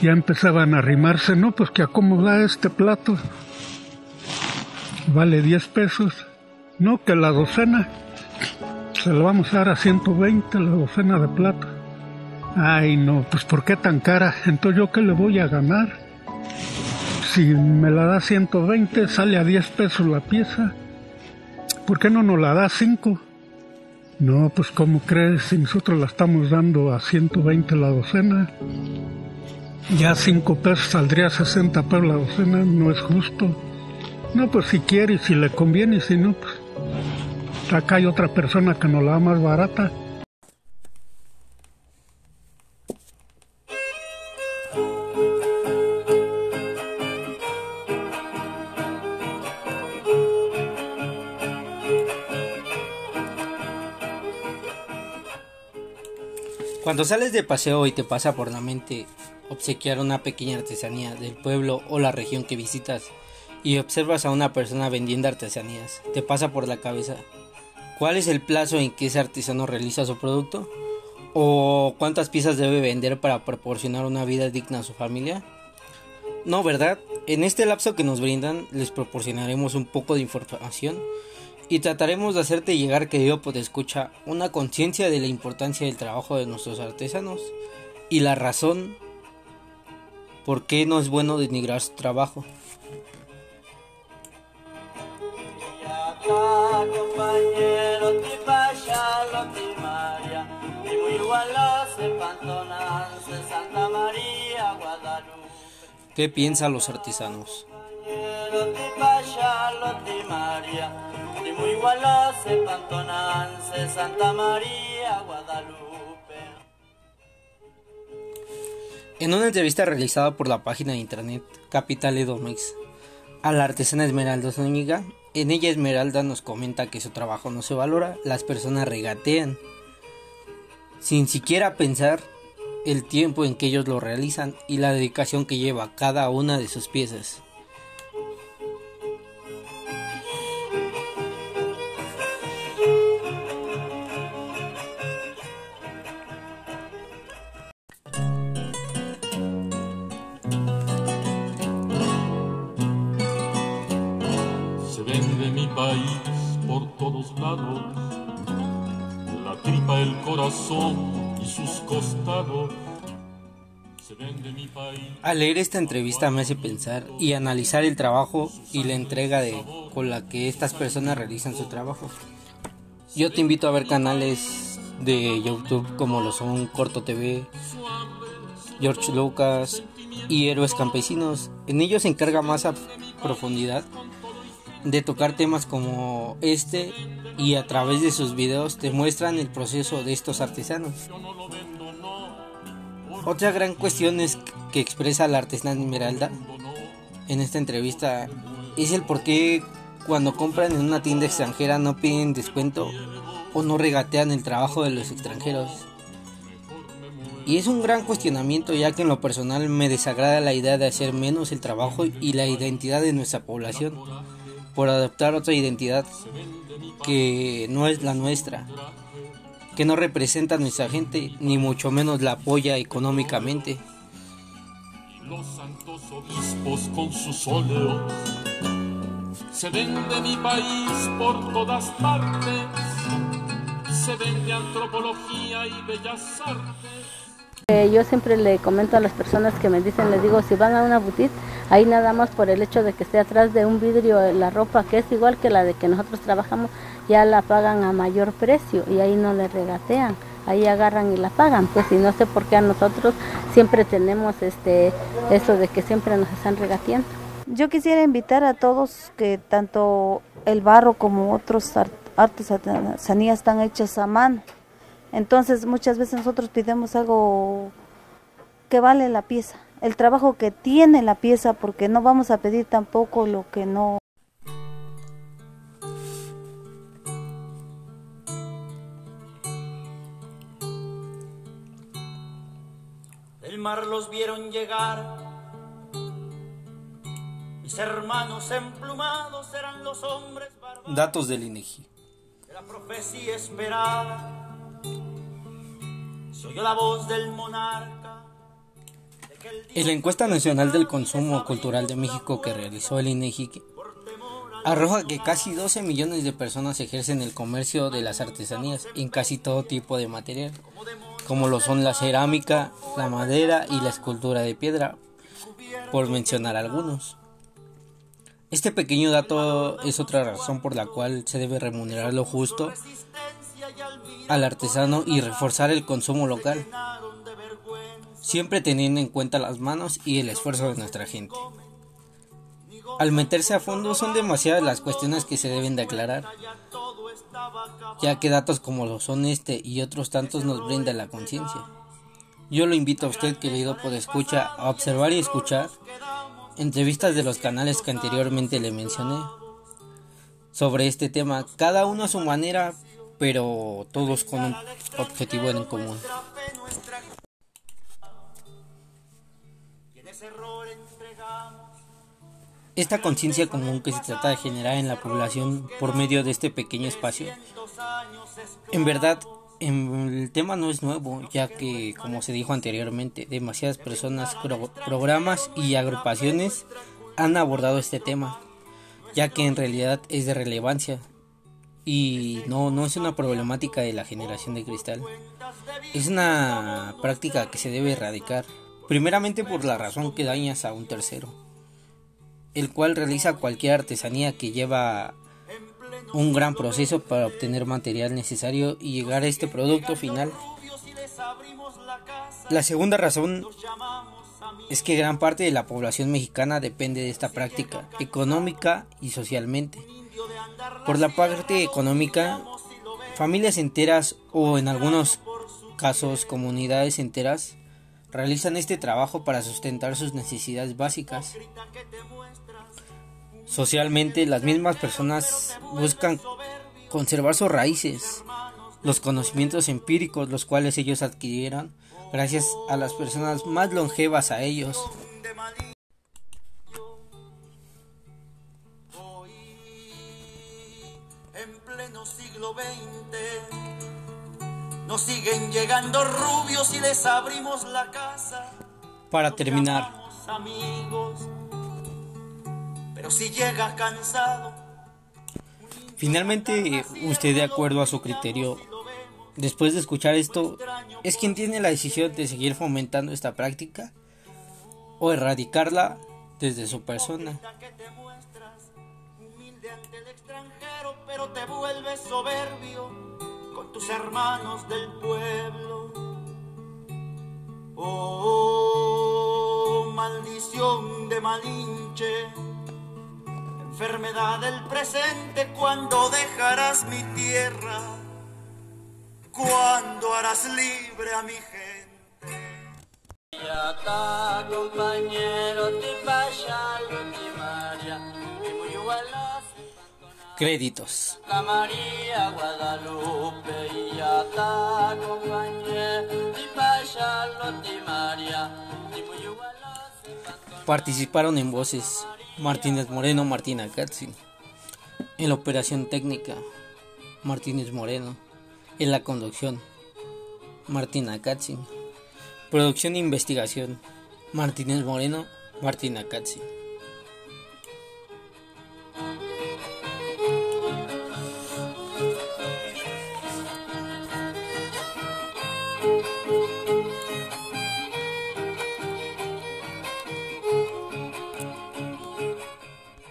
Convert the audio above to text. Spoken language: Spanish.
Ya empezaban a arrimarse, no, pues que acomoda este plato. Vale 10 pesos. No, que la docena. Se lo vamos a dar a 120 la docena de plato. Ay, no, pues ¿por qué tan cara? Entonces yo qué le voy a ganar? Si me la da 120, sale a 10 pesos la pieza. ¿Por qué no nos la da 5? No, pues ¿cómo crees? Si nosotros la estamos dando a 120 la docena, ya 5 pesos saldría 60 pesos la docena, no es justo. No, pues si quiere y si le conviene y si no, pues acá hay otra persona que nos la da más barata. Cuando sales de paseo y te pasa por la mente obsequiar una pequeña artesanía del pueblo o la región que visitas y observas a una persona vendiendo artesanías, te pasa por la cabeza cuál es el plazo en que ese artesano realiza su producto o cuántas piezas debe vender para proporcionar una vida digna a su familia. No, ¿verdad? En este lapso que nos brindan les proporcionaremos un poco de información y trataremos de hacerte llegar, querido pues escucha, una conciencia de la importancia del trabajo de nuestros artesanos y la razón por qué no es bueno denigrar su trabajo. ¿Qué piensan los artesanos? Santa María, Guadalupe. En una entrevista realizada por la página de internet Capital Edomex a la artesana Esmeralda Zúñiga, en ella Esmeralda nos comenta que su trabajo no se valora, las personas regatean, sin siquiera pensar el tiempo en que ellos lo realizan y la dedicación que lleva cada una de sus piezas. La tripa, el corazón y sus costados. Al leer esta entrevista me hace pensar y analizar el trabajo y la entrega de, con la que estas personas realizan su trabajo. Yo te invito a ver canales de YouTube como lo son Corto TV, George Lucas y Héroes Campesinos. En ellos se encarga más a profundidad de tocar temas como este y a través de sus videos te muestran el proceso de estos artesanos. Otra gran cuestión es que expresa la artesana Esmeralda en esta entrevista es el por qué cuando compran en una tienda extranjera no piden descuento o no regatean el trabajo de los extranjeros. Y es un gran cuestionamiento ya que en lo personal me desagrada la idea de hacer menos el trabajo y la identidad de nuestra población por adoptar otra identidad que no es la nuestra, que no representa a nuestra gente, ni mucho menos la apoya económicamente. Los santos obispos con sus óleos se vende mi país por todas partes, se vende antropología y bellas artes. Eh, yo siempre le comento a las personas que me dicen, les digo, si van a una boutique, ahí nada más por el hecho de que esté atrás de un vidrio la ropa, que es igual que la de que nosotros trabajamos, ya la pagan a mayor precio y ahí no le regatean, ahí agarran y la pagan, pues y no sé por qué a nosotros siempre tenemos este eso de que siempre nos están regateando. Yo quisiera invitar a todos que tanto el barro como otros artesanías están hechas a mano entonces muchas veces nosotros pidemos algo que vale la pieza, el trabajo que tiene la pieza, porque no vamos a pedir tampoco lo que no. El mar los vieron llegar, mis hermanos emplumados eran los hombres Datos del INEGI. La profecía esperada se oyó la voz del monarca En la encuesta nacional del consumo cultural de México que realizó el INEGI arroja que casi 12 millones de personas ejercen el comercio de las artesanías en casi todo tipo de material, como lo son la cerámica, la madera y la escultura de piedra, por mencionar algunos. Este pequeño dato es otra razón por la cual se debe remunerar lo justo al artesano y reforzar el consumo local, siempre teniendo en cuenta las manos y el esfuerzo de nuestra gente. Al meterse a fondo son demasiadas las cuestiones que se deben de aclarar, ya que datos como lo son este y otros tantos nos brinda la conciencia. Yo lo invito a usted, querido escucha a observar y escuchar entrevistas de los canales que anteriormente le mencioné sobre este tema, cada uno a su manera, pero todos con un objetivo en común. Esta conciencia común que se trata de generar en la población por medio de este pequeño espacio, en verdad el tema no es nuevo, ya que, como se dijo anteriormente, demasiadas personas, programas y agrupaciones han abordado este tema, ya que en realidad es de relevancia y no, no es una problemática de la generación de cristal. Es una práctica que se debe erradicar, primeramente por la razón que dañas a un tercero, el cual realiza cualquier artesanía que lleva un gran proceso para obtener material necesario y llegar a este producto final. La segunda razón es que gran parte de la población mexicana depende de esta práctica económica y socialmente. Por la parte económica, familias enteras o en algunos casos comunidades enteras realizan este trabajo para sustentar sus necesidades básicas. Socialmente, las mismas personas buscan conservar sus raíces, los conocimientos empíricos los cuales ellos adquirieron gracias a las personas más longevas a ellos. Pleno siglo nos siguen llegando rubios y les abrimos la casa. Para terminar, pero si llega cansado. Finalmente, usted de acuerdo a su criterio, después de escuchar esto, ¿es quien tiene la decisión de seguir fomentando esta práctica o erradicarla desde su persona? Pero te vuelves soberbio con tus hermanos del pueblo. Oh, maldición de Malinche enfermedad del presente, cuando dejarás mi tierra, cuando harás libre a mi gente. Créditos. Participaron en voces Martínez Moreno, Martina Katzin. En la operación técnica, Martínez Moreno. En la conducción, Martina Katzin. Producción e investigación, Martínez Moreno, Martina Katzin.